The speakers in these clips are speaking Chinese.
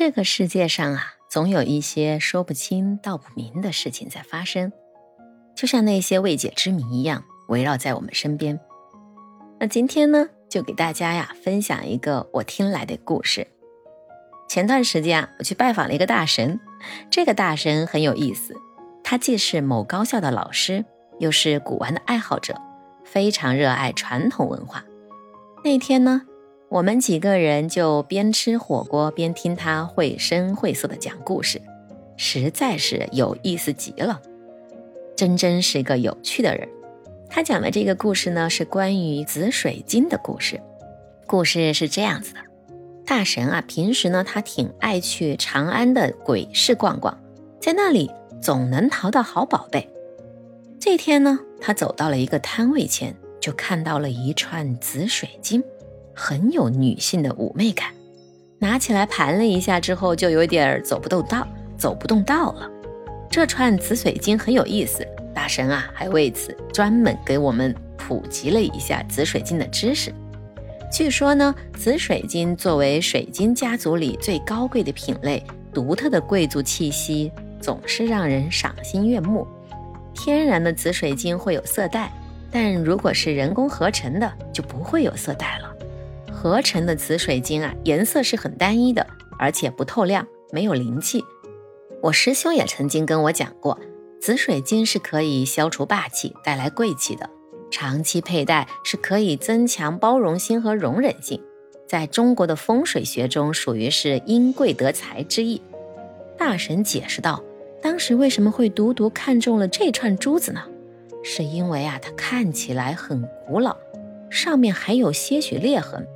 这个世界上啊，总有一些说不清道不明的事情在发生，就像那些未解之谜一样，围绕在我们身边。那今天呢，就给大家呀分享一个我听来的故事。前段时间啊，我去拜访了一个大神，这个大神很有意思，他既是某高校的老师，又是古玩的爱好者，非常热爱传统文化。那天呢。我们几个人就边吃火锅边听他绘声绘色的讲故事，实在是有意思极了。真真是个有趣的人。他讲的这个故事呢，是关于紫水晶的故事。故事是这样子的：大神啊，平时呢，他挺爱去长安的鬼市逛逛，在那里总能淘到好宝贝。这天呢，他走到了一个摊位前，就看到了一串紫水晶。很有女性的妩媚感，拿起来盘了一下之后，就有点走不动道，走不动道了。这串紫水晶很有意思，大神啊还为此专门给我们普及了一下紫水晶的知识。据说呢，紫水晶作为水晶家族里最高贵的品类，独特的贵族气息总是让人赏心悦目。天然的紫水晶会有色带，但如果是人工合成的，就不会有色带了。合成的紫水晶啊，颜色是很单一的，而且不透亮，没有灵气。我师兄也曾经跟我讲过，紫水晶是可以消除霸气，带来贵气的。长期佩戴是可以增强包容心和容忍性，在中国的风水学中，属于是因贵得财之意。大神解释道，当时为什么会独独看中了这串珠子呢？是因为啊，它看起来很古老，上面还有些许裂痕。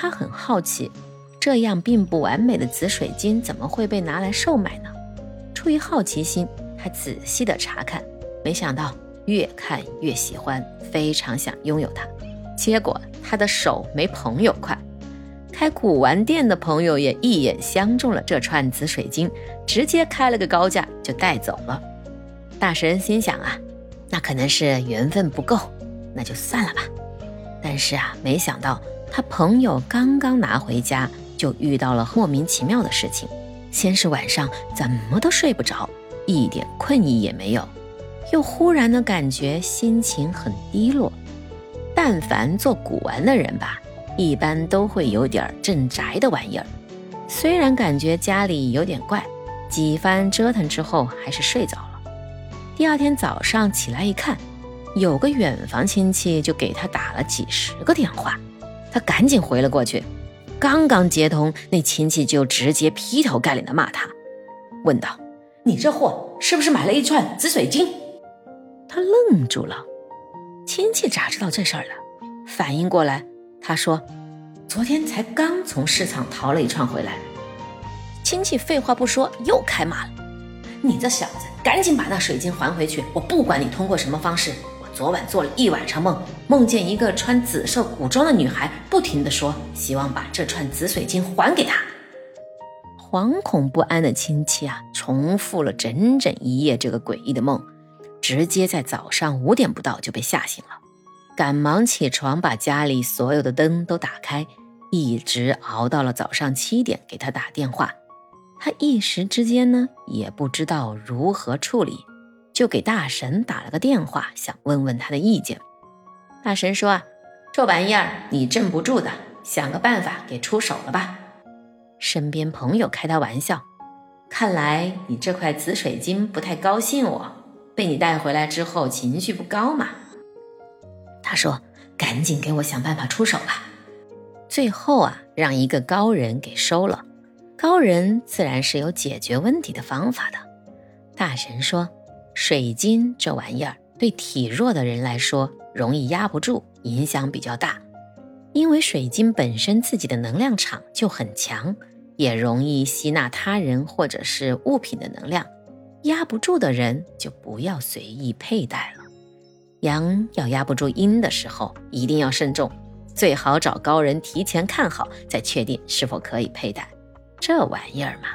他很好奇，这样并不完美的紫水晶怎么会被拿来售卖呢？出于好奇心，他仔细的查看，没想到越看越喜欢，非常想拥有它。结果他的手没朋友快，开古玩店的朋友也一眼相中了这串紫水晶，直接开了个高价就带走了。大神心想啊，那可能是缘分不够，那就算了吧。但是啊，没想到。他朋友刚刚拿回家，就遇到了莫名其妙的事情。先是晚上怎么都睡不着，一点困意也没有，又忽然的感觉心情很低落。但凡做古玩的人吧，一般都会有点镇宅的玩意儿。虽然感觉家里有点怪，几番折腾之后还是睡着了。第二天早上起来一看，有个远房亲戚就给他打了几十个电话。他赶紧回了过去，刚刚接通，那亲戚就直接劈头盖脸的骂他，问道：“你这货是不是买了一串紫水晶？”他愣住了，亲戚咋知道这事儿的？反应过来，他说：“昨天才刚从市场淘了一串回来。”亲戚废话不说，又开骂了：“你这小子，赶紧把那水晶还回去！我不管你通过什么方式。”昨晚做了一晚上梦，梦见一个穿紫色古装的女孩，不停地说希望把这串紫水晶还给她。惶恐不安的亲戚啊，重复了整整一夜这个诡异的梦，直接在早上五点不到就被吓醒了，赶忙起床把家里所有的灯都打开，一直熬到了早上七点给他打电话。他一时之间呢，也不知道如何处理。就给大神打了个电话，想问问他的意见。大神说：“啊，这玩意儿你镇不住的，想个办法给出手了吧。”身边朋友开他玩笑：“看来你这块紫水晶不太高兴我，被你带回来之后情绪不高嘛。”他说：“赶紧给我想办法出手吧。”最后啊，让一个高人给收了。高人自然是有解决问题的方法的。大神说。水晶这玩意儿对体弱的人来说容易压不住，影响比较大。因为水晶本身自己的能量场就很强，也容易吸纳他人或者是物品的能量。压不住的人就不要随意佩戴了。阳要压不住阴的时候，一定要慎重，最好找高人提前看好，再确定是否可以佩戴。这玩意儿嘛，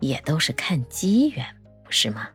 也都是看机缘，不是吗？